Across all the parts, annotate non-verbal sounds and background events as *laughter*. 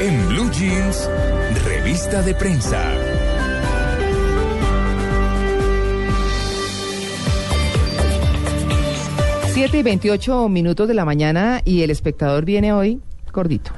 En Blue Jeans, revista de prensa. Siete y 28 minutos de la mañana y el espectador viene hoy gordito.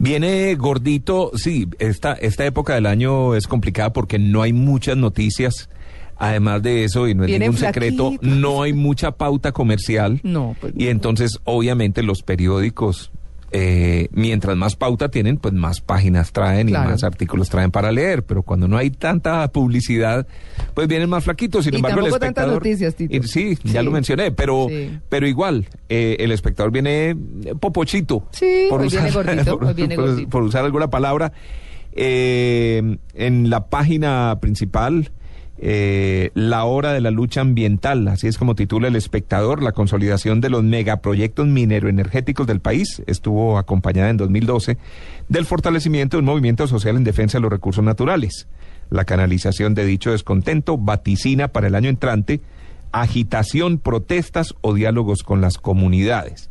Viene gordito, sí, esta, esta época del año es complicada porque no hay muchas noticias. Además de eso, y no es ningún secreto, no hay mucha pauta comercial. No, pues Y entonces, obviamente, los periódicos, eh, mientras más pauta tienen, pues más páginas traen Claro. y más artículos traen para leer. Pero cuando no hay tanta publicidad, pues vienen más flaquitos. Sin Y embargo, el tampoco tantas espectador. noticias, Tito. y sí, ya lo mencioné, pero, Sí. pero igual, eh, el espectador viene popochito. Sí, hoy viene gordito, *laughs* por, hoy viene por- gordito. por usar alguna palabra. Eh, en la página principal, eh, la hora de la lucha ambiental, así es como titula el espectador, la consolidación de los megaproyectos mineroenergéticos del país, estuvo acompañada en 2012 del fortalecimiento de un movimiento social en defensa de los recursos naturales. La canalización de dicho descontento vaticina para el año entrante agitación, protestas o diálogos con las comunidades.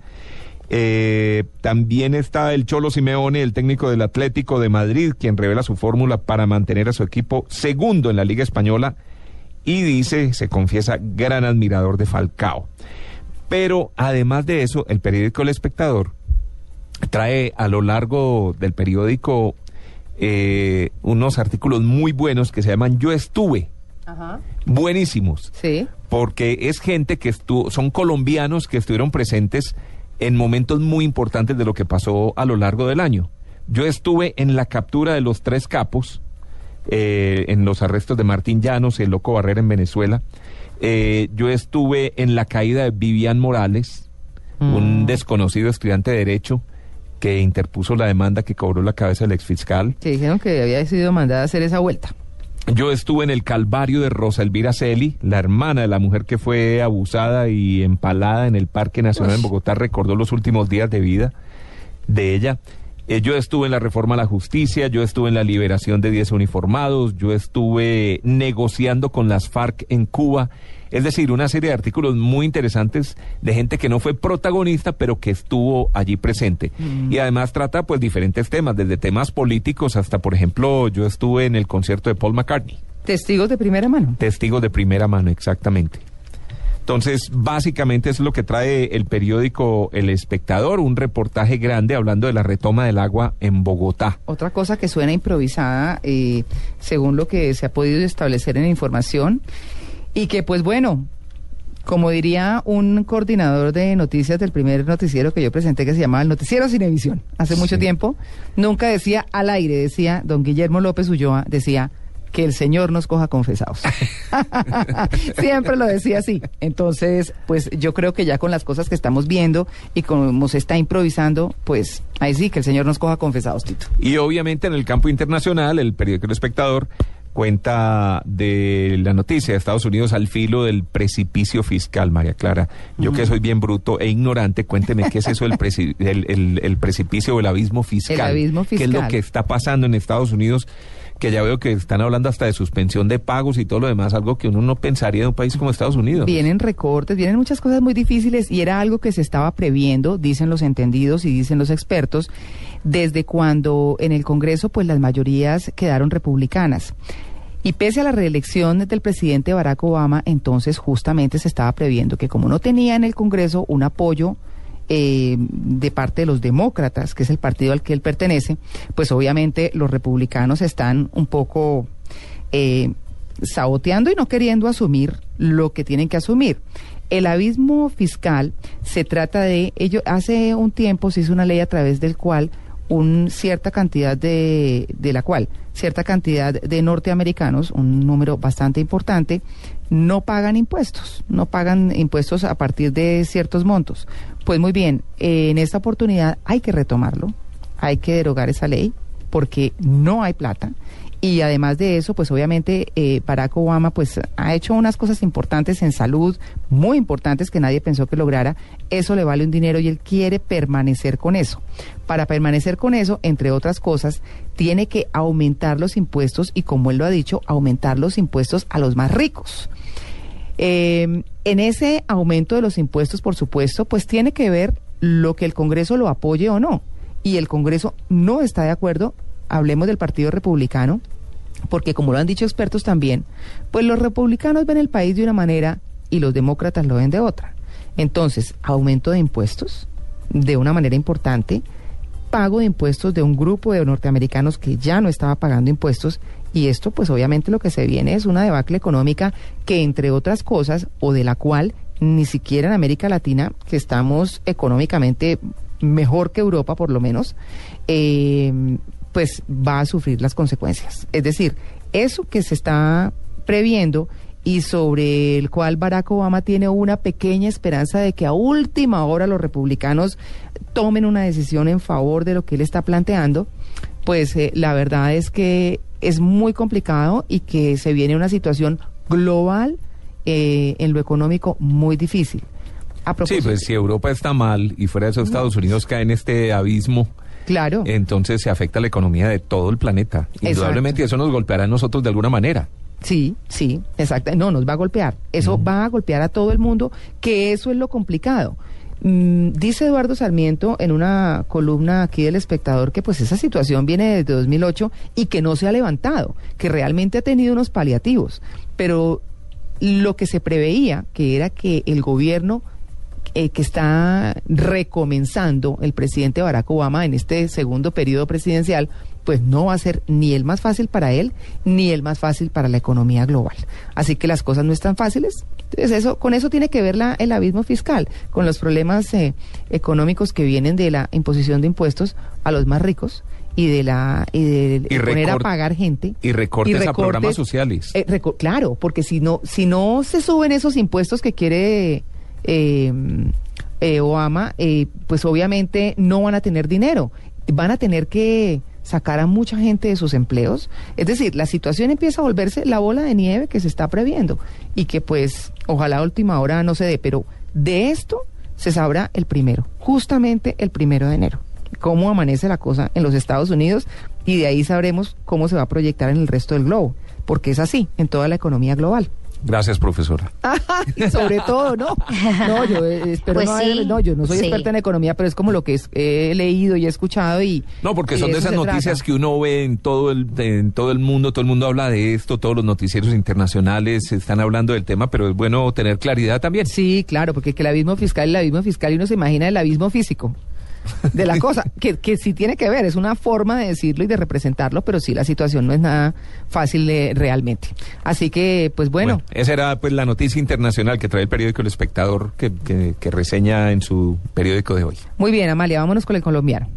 Eh, también está el Cholo Simeone, el técnico del Atlético de Madrid, quien revela su fórmula para mantener a su equipo segundo en la Liga Española y dice, se confiesa, gran admirador de Falcao. Pero además de eso, el periódico El Espectador trae a lo largo del periódico eh, unos artículos muy buenos que se llaman Yo estuve, Ajá. buenísimos Sí. porque es gente que estuvo, son colombianos que estuvieron presentes en momentos muy importantes de lo que pasó a lo largo del año. Yo estuve en la captura de los tres capos, eh, en los arrestos de Martín Llanos y el Loco Barrera en Venezuela. Eh, yo estuve en la caída de Vivian Morales, un Mm. desconocido estudiante de Derecho que interpuso la demanda que cobró la cabeza del exfiscal. Que dijeron que había sido mandada a hacer esa vuelta. Yo estuve en el calvario de Rosa Elvira Celi, la hermana de la mujer que fue abusada y empalada en el Parque Nacional en. Bogotá, recordó los últimos días de vida de ella. Eh, yo estuve en la reforma a la justicia, yo estuve en la liberación de 10 uniformados, yo estuve negociando con las FARC en Cuba. Es decir, una serie de artículos muy interesantes de gente que no fue protagonista, pero que estuvo allí presente. Y además trata pues diferentes temas, desde temas políticos hasta, por ejemplo, yo estuve en el concierto de Paul McCartney. Testigos de primera mano. Testigos de primera mano, exactamente. Entonces, básicamente es lo que trae el periódico El Espectador, un reportaje grande hablando de la retoma del agua en Bogotá. Otra cosa que suena improvisada, eh, según lo que se ha podido establecer en la información, y que pues bueno, como diría un coordinador de noticias del primer noticiero que yo presenté, que se llamaba el Noticiero Cinevisión, hace mucho tiempo, nunca decía al aire, decía don Guillermo López Ulloa, decía que el Señor nos coja confesados. *laughs* Siempre lo decía así. Entonces, pues yo creo que ya con las cosas que estamos viendo y como se está improvisando, pues ahí sí, que el Señor nos coja confesados, Tito. Y obviamente en el campo internacional, el periódico El Espectador cuenta de la noticia de Estados Unidos al filo del precipicio fiscal, María Clara. Yo que soy bien bruto e ignorante, cuénteme qué es eso del preci- el, el- el precipicio o el abismo fiscal. El abismo ¿Qué es lo fiscal. que está pasando en Estados Unidos? Que ya veo que están hablando hasta de suspensión de pagos y todo lo demás, algo que uno no pensaría de un país como Estados Unidos. Vienen recortes, vienen muchas cosas muy difíciles y era algo que se estaba previendo, dicen los entendidos y dicen los expertos, desde cuando en el Congreso pues las mayorías quedaron republicanas. Y pese a la reelección del presidente Barack Obama, entonces justamente se estaba previendo que como no tenía en el Congreso un apoyo eh, de parte de los demócratas, que es el partido al que él pertenece, pues obviamente los republicanos están un poco eh, saboteando y no queriendo asumir lo que tienen que asumir. El abismo fiscal se trata de ello. Hace un tiempo se hizo una ley a través del cual un cierta cantidad de, de la cual cierta cantidad de norteamericanos, un número bastante importante, no pagan impuestos, no pagan impuestos a partir de ciertos montos. Pues muy bien, eh, en esta oportunidad hay que retomarlo, hay que derogar esa ley porque no hay plata. Y además de eso, pues obviamente eh, Barack Obama pues ha hecho unas cosas importantes en salud, muy importantes que nadie pensó que lograra. Eso le vale un dinero y él quiere permanecer con eso. Para permanecer con eso, entre otras cosas, tiene que aumentar los impuestos y como él lo ha dicho, aumentar los impuestos a los más ricos. Eh, en ese aumento de los impuestos, por supuesto, pues tiene que ver lo que el Congreso lo apoye o no. Y el Congreso no está de acuerdo, hablemos del Partido Republicano, porque como lo han dicho expertos también, pues los republicanos ven el país de una manera y los demócratas lo ven de otra. Entonces, aumento de impuestos de una manera importante, pago de impuestos de un grupo de norteamericanos que ya no estaba pagando impuestos y esto pues obviamente lo que se viene es una debacle económica que entre otras cosas o de la cual ni siquiera en América Latina, que estamos económicamente mejor que Europa por lo menos, eh, pues va a sufrir las consecuencias. Es decir, eso que se está previendo y sobre el cual Barack Obama tiene una pequeña esperanza de que a última hora los republicanos tomen una decisión en favor de lo que él está planteando, pues eh, la verdad es que es muy complicado y que se viene una situación global eh, en lo económico muy difícil. sí, pues si Europa está mal y fuera de eso Estados Unidos cae en este abismo, claro. entonces se afecta la economía de todo el planeta. Indudablemente eso nos golpeará a nosotros de alguna manera. Sí, sí, exacto. No, nos va a golpear. Eso va a golpear a todo el mundo, que eso es lo complicado. Mm, dice Eduardo Sarmiento en una columna aquí del espectador que pues esa situación viene desde 2008 y que no se ha levantado, que realmente ha tenido unos paliativos, pero lo que se preveía, que era que el gobierno eh, que está recomenzando el presidente Barack Obama en este segundo periodo presidencial, pues no va a ser ni el más fácil para él, ni el más fácil para la economía global. Así que las cosas no están fáciles. Entonces eso, con eso tiene que ver la, el abismo fiscal, con los problemas eh, económicos que vienen de la imposición de impuestos a los más ricos y de la y de, poner a pagar gente y recortes, a programas sociales eh, claro porque si no si no se suben esos impuestos que quiere eh, eh, Obama pues obviamente no van a tener dinero van a tener que sacar a mucha gente de sus empleos. Es decir, la situación empieza a volverse la bola de nieve que se está previendo y que pues ojalá a última hora no se dé, pero de esto se sabrá el primero, justamente el primero de enero, cómo amanece la cosa en los Estados Unidos y de ahí sabremos cómo se va a proyectar en el resto del globo, porque es así en toda la economía global. Gracias, profesora. *laughs* sobre todo, ¿no? No, yo eh, *laughs* espero pues no, no, yo no soy experta en economía, pero es como lo que he leído y he escuchado y No, porque son de esas noticias que uno ve en todo el en todo el mundo, todo el mundo habla de esto, todos los noticieros internacionales están hablando del tema, pero es bueno tener claridad también. Sí, claro, porque que el abismo fiscal, el abismo fiscal y uno se imagina el abismo físico de la *laughs* cosa, que, que sí tiene que ver, es una forma de decirlo y de representarlo, pero sí la situación no es nada fácil realmente. Así que, pues bueno. Esa era pues la noticia internacional que trae el periódico El Espectador, que, que, que reseña en su periódico de hoy. Muy bien, Amalia, vámonos con el colombiano.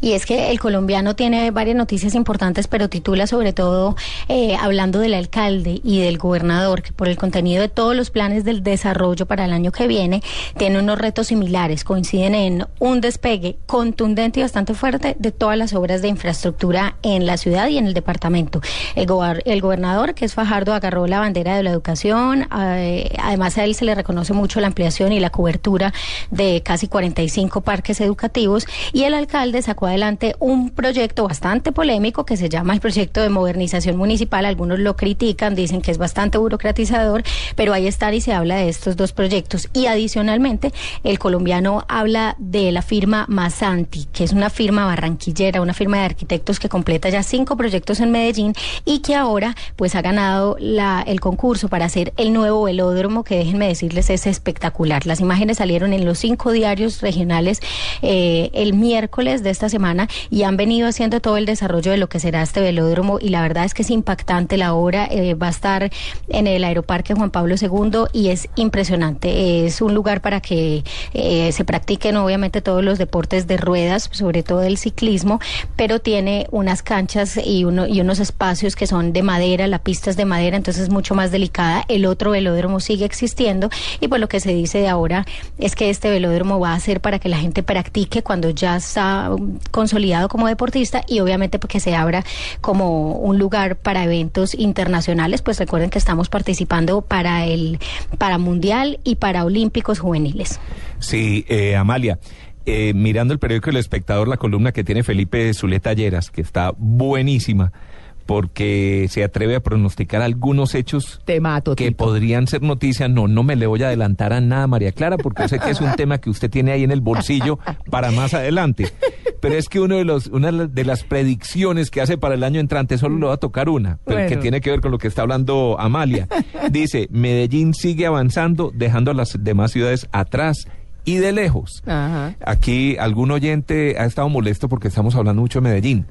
Y es que el colombiano tiene varias noticias importantes, pero titula sobre todo eh, hablando del alcalde y del gobernador, que por el contenido de todos los planes del desarrollo para el año que viene, tiene unos retos similares. Coinciden en un despegue contundente y bastante fuerte de todas las obras de infraestructura en la ciudad y en el departamento. El, el gobernador, que es Fajardo, agarró la bandera de la educación. Eh, además, a él se le reconoce mucho la ampliación y la cobertura de casi 45 parques educativos. Y el alcalde adelante un proyecto bastante polémico que se llama el proyecto de modernización municipal. Algunos lo critican, dicen que es bastante burocratizador, pero ahí está y se habla de estos dos proyectos. Y adicionalmente, el colombiano habla de la firma Masanti, que es una firma barranquillera, una firma de arquitectos que completa ya cinco proyectos en Medellín y que ahora pues ha ganado la, el concurso para hacer el nuevo velódromo, que déjenme decirles es espectacular. Las imágenes salieron en los cinco diarios regionales eh, el miércoles de esta semana y han venido haciendo todo el desarrollo de lo que será este velódromo y la verdad es que es impactante la obra, eh, va a estar en el Aeroparque Juan Pablo II y es impresionante, es un lugar para que eh, se practiquen obviamente todos los deportes de ruedas, sobre todo el ciclismo, pero tiene unas canchas y, uno, y unos espacios que son de madera, la pista es de madera, entonces es mucho más delicada, el otro velódromo sigue existiendo y pues lo que se dice de ahora es que este velódromo va a ser para que la gente practique cuando ya está consolidado como deportista y obviamente porque se abra como un lugar para eventos internacionales, pues recuerden que estamos participando para el para mundial y para olímpicos juveniles. Sí, eh, Amalia. Eh, mirando el periódico El Espectador, la columna que tiene Felipe Zuleta Lleras, que está buenísima, porque se atreve a pronosticar algunos hechos Te mato, que Tito. podrían ser noticias. No, no me le voy a adelantar a nada, María Clara, porque sé que es un tema que usted tiene ahí en el bolsillo para más adelante. Pero es que uno de los, una de las predicciones que hace para el año entrante, solo le va a tocar una, pero que tiene que ver con lo que está hablando Amalia. Dice, Medellín sigue avanzando, dejando a las demás ciudades atrás y de lejos. Ajá. Aquí algún oyente ha estado molesto porque estamos hablando mucho de Medellín.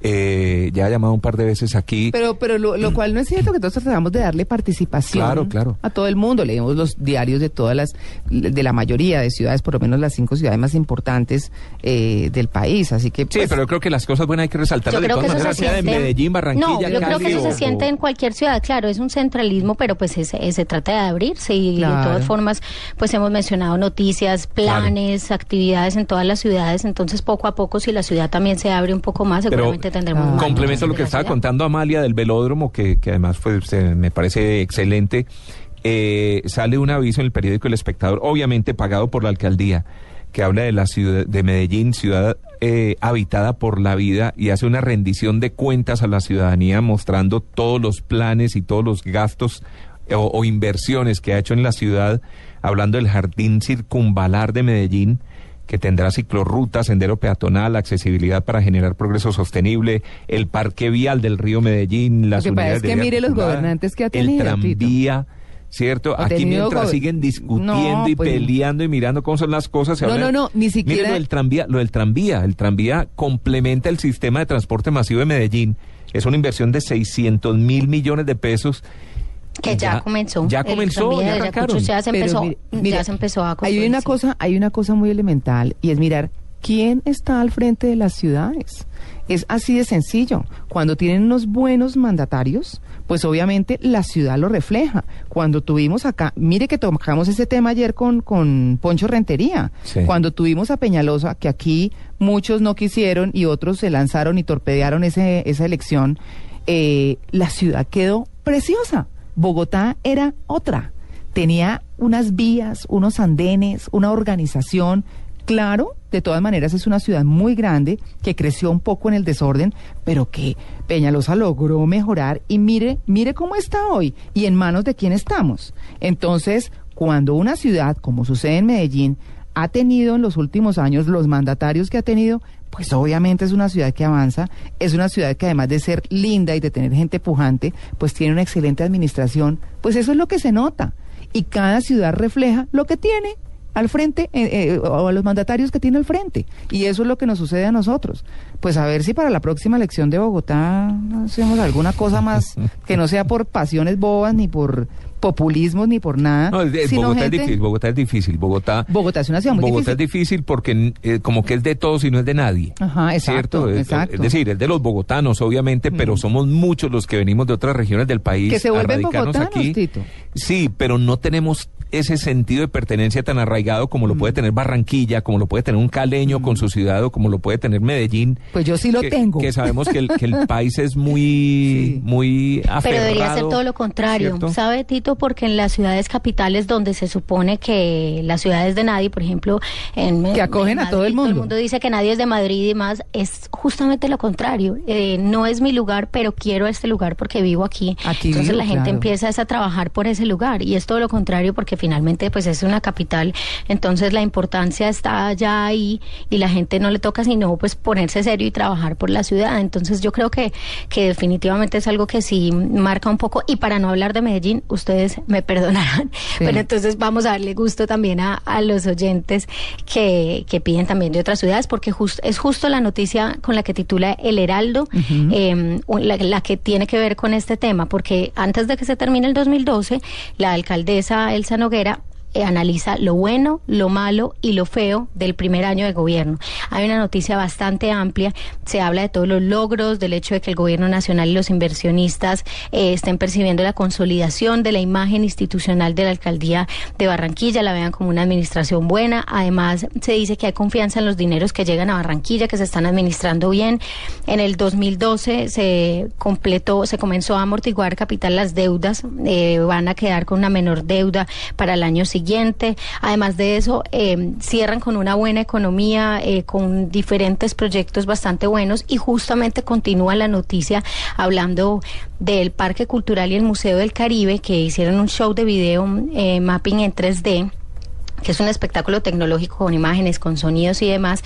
Eh, ya ha llamado un par de veces aquí. Pero, pero lo, lo cual no es cierto que nosotros tratamos de darle participación Claro, claro. a todo el mundo. Leemos los diarios de todas las, de la mayoría de ciudades, por lo menos las cinco ciudades más importantes eh, del país. Así que, Sí, pues, pero yo creo que las cosas buenas hay que resaltarlas Yo de creo que todas eso maneras, se sea de siente. Medellín, Barranquilla, no, yo creo que eso o- se siente en cualquier ciudad. Claro, es un centralismo, pero pues es- es- se trata de abrirse y de todas formas, pues hemos mencionado noticias, planes, actividades en todas las ciudades. Entonces, poco a poco, si la ciudad también se abre un poco más, Pero seguramente tendremos Ah. más complemento lo que estaba contando Amalia del velódromo, que, que además pues, eh, me parece excelente. Eh, sale un aviso en el periódico El Espectador, obviamente pagado por la alcaldía, que habla de la ciudad de Medellín, ciudad eh, habitada por la vida, y hace una rendición de cuentas a la ciudadanía mostrando todos los planes y todos los gastos eh, o, o inversiones que ha hecho en la ciudad, hablando del jardín circunvalar de Medellín que tendrá ciclorruta, sendero peatonal, accesibilidad para generar progreso sostenible, el parque vial del río Medellín, las Lo que unidades es que de mire los gobernantes que ha tenido, el tranvía, ¿cierto? Aquí mientras siguen discutiendo No, y pues- peleando y mirando cómo son las cosas, se No, no, no, ni siquiera- Mire lo del tranvía, lo del tranvía, el tranvía complementa el sistema de transporte masivo de Medellín. Es una inversión de 600 mil millones de pesos. Que ya, comenzó. Ya comenzó, ya arrancaron. Ya se empezó, ya se empezó a hay una cosa, hay una cosa muy elemental y es mirar quién está al frente de las ciudades. Es así de sencillo. Cuando tienen unos buenos mandatarios, pues obviamente la ciudad lo refleja. Cuando tuvimos acá, mire que tocamos ese tema ayer con, con Poncho Rentería. Sí. Cuando tuvimos a Peñalosa, que aquí muchos no quisieron y otros se lanzaron y torpedearon ese, esa elección, eh, la ciudad quedó preciosa. Bogotá era otra. Tenía unas vías, unos andenes, una organización. Claro, de todas maneras es una ciudad muy grande que creció un poco en el desorden, pero que Peñalosa logró mejorar y mire, mire cómo está hoy y en manos de quién estamos. Entonces, cuando una ciudad, como sucede en Medellín, ha tenido en los últimos años los mandatarios que ha tenido, pues obviamente es una ciudad que avanza, es una ciudad que además de ser linda y de tener gente pujante, pues tiene una excelente administración, pues eso es lo que se nota. Y cada ciudad refleja lo que tiene al frente eh, eh, o a los mandatarios que tiene al frente. Y eso es lo que nos sucede a nosotros. Pues a ver si para la próxima elección de Bogotá hacemos alguna cosa más *laughs* que no sea por pasiones bobas ni por populismos ni por nada. No, es- sino Bogotá es difícil, Bogotá es difícil, Bogotá... Bogotá es una ciudad muy Bogotá difícil. es difícil porque eh, como que es de todos y no es de nadie. Ajá, exacto, ¿cierto? Es- exacto. Es decir, es de los bogotanos, obviamente, pero somos muchos los que venimos de otras regiones del país. Que se vuelven bogotanos, Tito. Sí, pero no tenemos ese sentido de pertenencia tan arraigado como lo Mm. puede tener Barranquilla, como lo puede tener un caleño con su ciudad o como lo puede tener Medellín. Pues yo sí lo que, tengo. Que sabemos que el, que el *laughs* país es muy, Sí. muy aferrado. Pero debería ser todo lo contrario, ¿cierto? ¿sabe Tito? Porque en las ciudades capitales donde se supone que la ciudad es de nadie, por ejemplo, en Que acogen en a todo el Todo mundo. el mundo dice que nadie es de Madrid y demás, es justamente lo contrario. Eh, no es mi lugar, pero quiero este lugar porque vivo aquí. Aquí Entonces vivo, la gente claro. empieza a trabajar por ese lugar y es todo lo contrario porque finalmente pues es una capital, entonces la importancia está ya ahí y la gente no le toca sino pues ponerse serio y trabajar por la ciudad. Entonces yo creo que, que definitivamente es algo que sí marca un poco y para no hablar de Medellín, ustedes me perdonarán, Sí. pero entonces vamos a darle gusto también a, a los oyentes que, que piden también de otras ciudades porque es justo la noticia con la que titula El Heraldo, eh, la, la que tiene que ver con este tema, porque antes de que se termine el 2012, la alcaldesa Elsa Noguera ghẹt ạ eh, analiza lo bueno, lo malo y lo feo del primer año de gobierno. Hay una noticia bastante amplia, se habla de todos los logros, del hecho de que el gobierno nacional y los inversionistas eh, estén percibiendo la consolidación de la imagen institucional de la alcaldía de Barranquilla, la vean como una administración buena. Además, se dice que hay confianza en los dineros que llegan a Barranquilla, que se están administrando bien. En el 2012 se completó, se comenzó a amortiguar capital las deudas, eh, van a quedar con una menor deuda para el año siguiente. Además de eso, eh, cierran con una buena economía, eh, con diferentes proyectos bastante buenos y justamente continúa la noticia hablando del Parque Cultural y el Museo del Caribe que hicieron un show de video mapping en 3D que es un espectáculo tecnológico con imágenes, con sonidos y demás,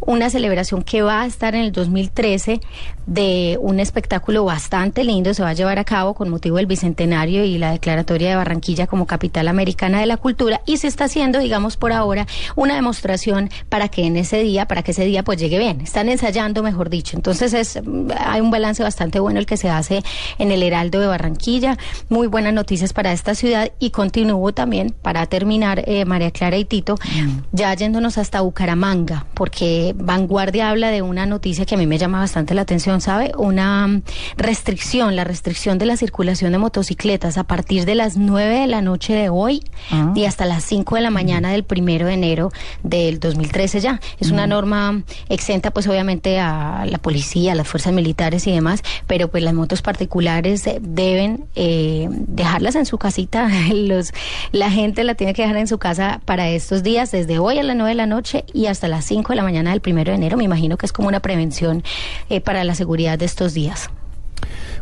una celebración que va a estar en el 2013 de un espectáculo bastante lindo, se va a llevar a cabo con motivo del Bicentenario y la declaratoria de Barranquilla como capital americana de la cultura y se está haciendo, digamos por ahora, una demostración para que en ese día, para que ese día pues llegue bien, están ensayando, mejor dicho, entonces es, hay un balance bastante bueno el que se hace en el Heraldo de Barranquilla, muy buenas noticias para esta ciudad y continúo también para terminar, eh, María Clara y Tito, mm. ya yéndonos hasta Bucaramanga, porque Vanguardia habla de una noticia que a mí me llama bastante la atención, ¿sabe? Una restricción, la restricción de la circulación de motocicletas a partir de las 9 de la noche de hoy ah. y hasta las 5 de la mañana del primero de enero del 2013 ya. Es una mm. norma exenta pues obviamente a la policía, a las fuerzas militares y demás, pero pues las motos particulares deben eh, dejarlas en su casita, *laughs* los, la gente la tiene que dejar en su casa para estos días, desde hoy a las 9 de la noche y hasta las 5 de la mañana del primero de enero. Me imagino que es como una prevención eh, para la seguridad de estos días.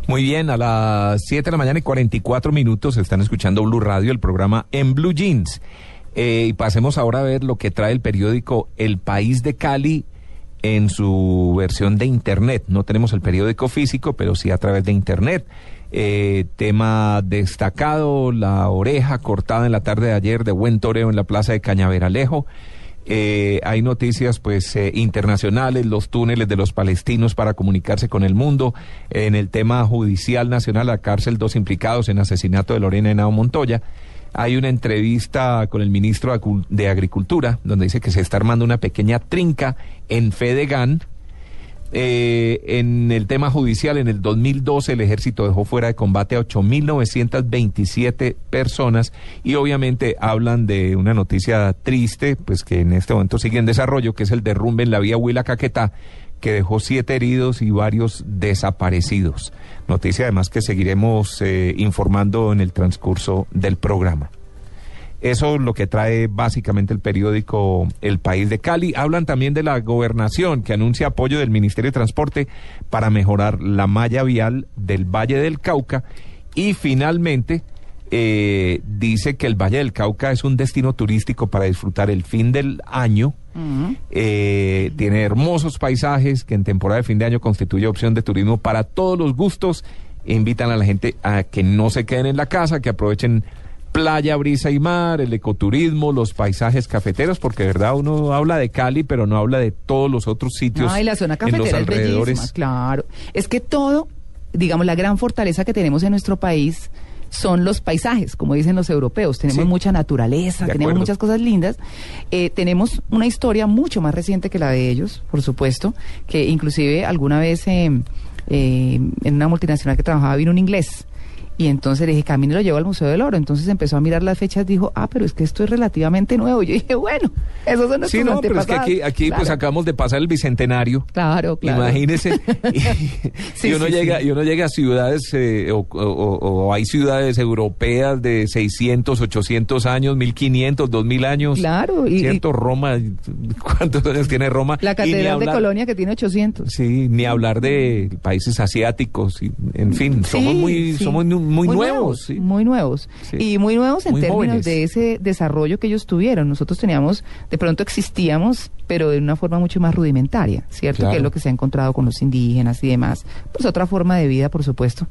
Muy bien, a las 7 de la mañana y 44 minutos están escuchando Blue Radio, el programa En Blue Jeans. Eh, y pasemos ahora a ver lo que trae el periódico El País de Cali en su versión de Internet. No tenemos el periódico físico, pero sí a través de Internet. Eh, tema destacado, la oreja cortada en la tarde de ayer de buen toreo en la plaza de Cañaveralejo. Eh, hay noticias pues eh, internacionales, los túneles de los palestinos para comunicarse con el mundo, en el tema judicial nacional, la cárcel, dos implicados en asesinato de Lorena Henao Montoya. Hay una entrevista con el ministro de Agricultura, donde dice que se está armando una pequeña trinca en Fedegan, eh, en el tema judicial, en el 2012 el ejército dejó fuera de combate a 8.927 personas y obviamente hablan de una noticia triste, pues que en este momento sigue en desarrollo, que es el derrumbe en la vía Huila Caquetá, que dejó siete heridos y varios desaparecidos. Noticia además que seguiremos eh, informando en el transcurso del programa. Eso es lo que trae básicamente el periódico El País de Cali. Hablan también de la gobernación que anuncia apoyo del Ministerio de Transporte para mejorar la malla vial del Valle del Cauca y finalmente eh, dice que el Valle del Cauca es un destino turístico para disfrutar el fin del año. Eh, tiene hermosos paisajes que en temporada de fin de año constituye opción de turismo para todos los gustos. invitan a la gente a que no se queden en la casa, que aprovechen playa, brisa y mar, el ecoturismo, los paisajes cafeteros, porque de verdad uno habla de Cali, pero no habla de todos los otros sitios Ay, la zona cafetera en los alrededores. claro, es que todo, digamos, la gran fortaleza que tenemos en nuestro país son los paisajes, como dicen los europeos. Tenemos mucha naturaleza, tenemos muchas cosas lindas. Eh, tenemos una historia mucho más reciente que la de ellos, por supuesto, que inclusive alguna vez eh, eh, en una multinacional que trabajaba vino un inglés y entonces le dije, camino lo llevo al Museo del Oro. Entonces empezó a mirar las fechas, dijo, ah, pero es que esto es relativamente nuevo. Y yo dije, bueno, esos son nuestros Sí, no, pero es que aquí, aquí pues acabamos de pasar el bicentenario. Claro, claro. Imagínese. *laughs* y, uno llega, y uno llega a ciudades, eh, o, hay ciudades europeas de 600, 800 años, 1500, 2000 años. Claro. Y, ¿Cierto? Roma, ¿cuántos años tiene Roma? La Catedral de Colonia que tiene 800. Sí, ni hablar de países asiáticos. Y, en fin, somos muy, somos muy, nuevos. Muy nuevos. Y muy nuevos en términos de ese desarrollo que ellos tuvieron. Nosotros teníamos, de pronto existíamos, pero de una forma mucho más rudimentaria, ¿cierto? Que es lo que se ha encontrado con los indígenas y demás. Pues otra forma de vida, por supuesto.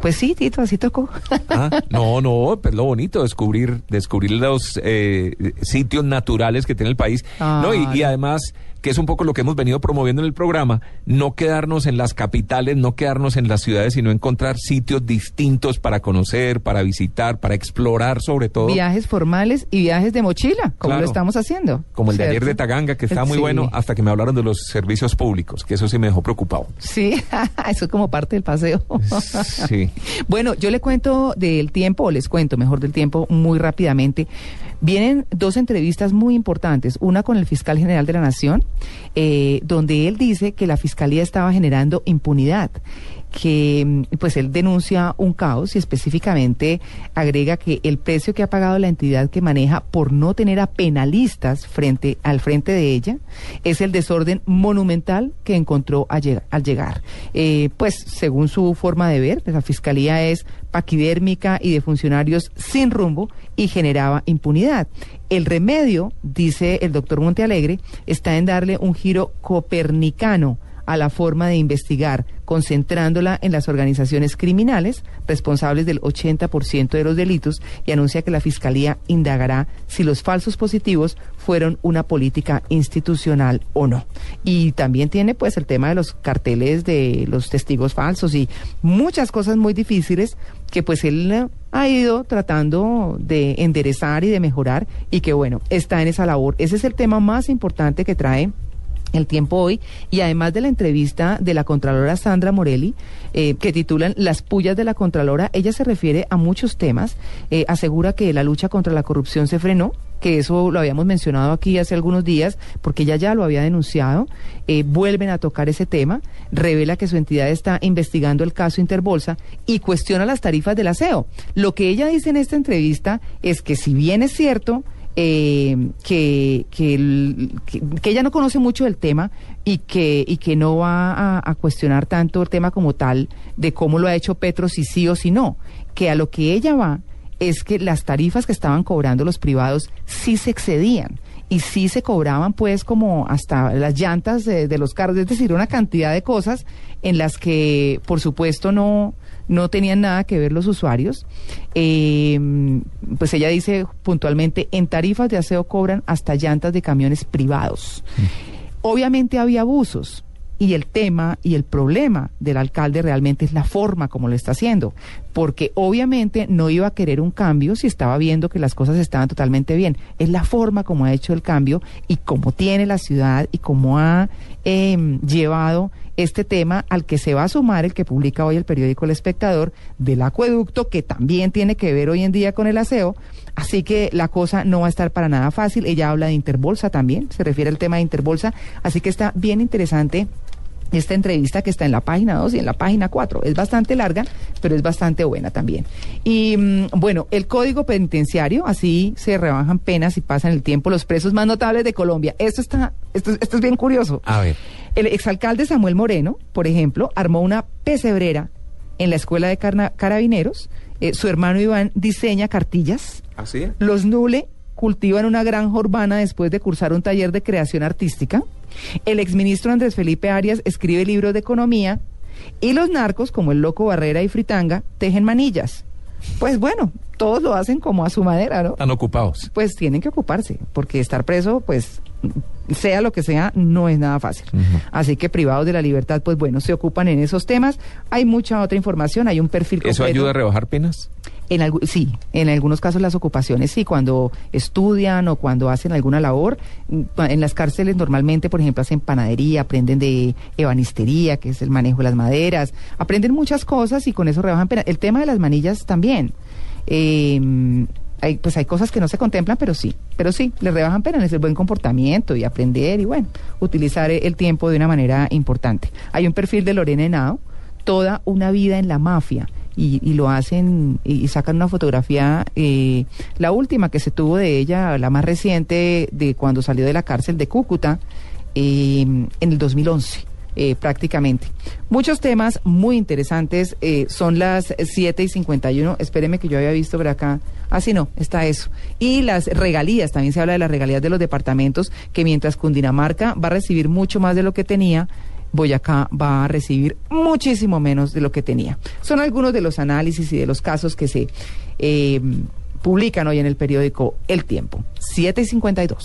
Pues sí, Tito, así tocó. Ah, no, no, pues lo bonito, descubrir, descubrir los eh, sitios naturales que tiene el país. no, y, y además que es un poco lo que hemos venido promoviendo en el programa, no quedarnos en las capitales, no quedarnos en las ciudades, sino encontrar sitios distintos para conocer, para visitar, para explorar sobre todo. Viajes formales y viajes de mochila, como Claro. lo estamos haciendo. Como el de ayer de Taganga, que está muy Sí. bueno, hasta que me hablaron de los servicios públicos, que eso sí me dejó preocupado. Sí, *laughs* eso es como parte del paseo. Sí. *laughs* Bueno, yo le cuento del tiempo, o les cuento mejor del tiempo muy rápidamente. Vienen dos entrevistas muy importantes, una con el fiscal general de la Nación, eh, donde él dice que la fiscalía estaba generando impunidad que mm, pues él denuncia un caos y específicamente agrega que el precio que ha pagado la entidad que maneja por no tener a penalistas frente al frente de ella es el desorden monumental que encontró a lleg- al llegar. Eh, pues según su forma de ver, la fiscalía es paquidérmica y de funcionarios sin rumbo y generaba impunidad. El remedio, dice el doctor Montealegre, está en darle un giro copernicano a la forma de investigar, concentrándola en las organizaciones criminales responsables del 80% de los delitos y anuncia que la Fiscalía indagará si los falsos positivos fueron una política institucional o no. Y también tiene pues el tema de los carteles de los testigos falsos y muchas cosas muy difíciles que pues él ha ido tratando de enderezar y de mejorar y que bueno, está en esa labor. Ese es el tema más importante que trae el tiempo hoy y además de la entrevista de la Contralora Sandra Morelli, eh, que titulan Las pullas de la Contralora, ella se refiere a muchos temas, eh, asegura que la lucha contra la corrupción se frenó, que eso lo habíamos mencionado aquí hace algunos días, porque ella ya lo había denunciado, eh, vuelven a tocar ese tema, revela que su entidad está investigando el caso Interbolsa y cuestiona las tarifas del aseo. Lo que ella dice en esta entrevista es que si bien es cierto, eh, que, que, el- que- que ella no conoce mucho del tema y que, y que no va a, a cuestionar tanto el tema como tal de cómo lo ha hecho Petro, si sí o si no, que a lo que ella va es que las tarifas que estaban cobrando los privados sí se excedían y sí se cobraban pues como hasta las llantas de, de los carros, es decir, una cantidad de cosas en las que por supuesto no, no tenían nada que ver los usuarios. Eh, pues ella dice puntualmente, en tarifas de aseo cobran hasta llantas de camiones privados. Obviamente había abusos. Y el tema y el problema del alcalde realmente es la forma como lo está haciendo, porque obviamente no iba a querer un cambio si estaba viendo que las cosas estaban totalmente bien. Es la forma como ha hecho el cambio y cómo tiene la ciudad y cómo ha eh, llevado este tema al que se va a sumar el que publica hoy el periódico El Espectador del acueducto, que también tiene que ver hoy en día con el aseo. Así que la cosa no va a estar para nada fácil. Ella habla de Interbolsa también, se refiere al tema de Interbolsa. Así que está bien interesante esta entrevista que está en la página 2 y en la página 4. Es bastante larga, pero es bastante buena también. Y mm, bueno, el código penitenciario, así se rebajan penas y pasan el tiempo los presos más notables de Colombia. Esto está, esto, esto es bien curioso. A ver. El exalcalde Samuel Moreno, por ejemplo, armó una pesebrera en la escuela de carna- carabineros. Eh, su hermano Iván diseña cartillas. ¿Así? Los Nule cultivan una granja urbana después de cursar un taller de creación artística. El exministro Andrés Felipe Arias escribe libros de economía. Y los narcos, como el Loco Barrera y Fritanga, tejen manillas. Pues bueno, todos lo hacen como a su manera, ¿no? Están ocupados. Pues tienen que ocuparse, porque estar preso, pues sea lo que sea, no es nada fácil. Así que privados de la libertad, pues bueno, se ocupan en esos temas. Hay mucha otra información, hay un perfil ¿Eso completo. ayuda a rebajar penas? En algu- sí, en algunos casos las ocupaciones sí, cuando estudian o cuando hacen alguna labor. mm, En las cárceles normalmente, por ejemplo, hacen panadería, aprenden de ebanistería, que es el manejo de las maderas, aprenden muchas cosas y con eso rebajan pena. El tema de las manillas también. Eh, hay, pues hay cosas que no se contemplan, pero sí, pero sí, les rebajan pena, es el buen comportamiento y aprender y bueno, utilizar eh, el tiempo de una manera importante. Hay un perfil de Lorena Henao, toda una vida en la mafia y, lo hacen y, sacan una fotografía, eh, la última que se tuvo de ella, la más reciente de cuando salió de la cárcel de Cúcuta eh, en el 2011. Eh, prácticamente. Muchos temas muy interesantes. eh, son las 7 y 51. Espéreme que yo había visto por acá. Ah, sí, no, está eso. Y las regalías, también se habla de las regalías de los departamentos, que mientras Cundinamarca va a recibir mucho más de lo que tenía, Boyacá va a recibir muchísimo menos de lo que tenía. Son algunos de los análisis y de los casos que se eh, publican hoy en el periódico El Tiempo. 7 y 52.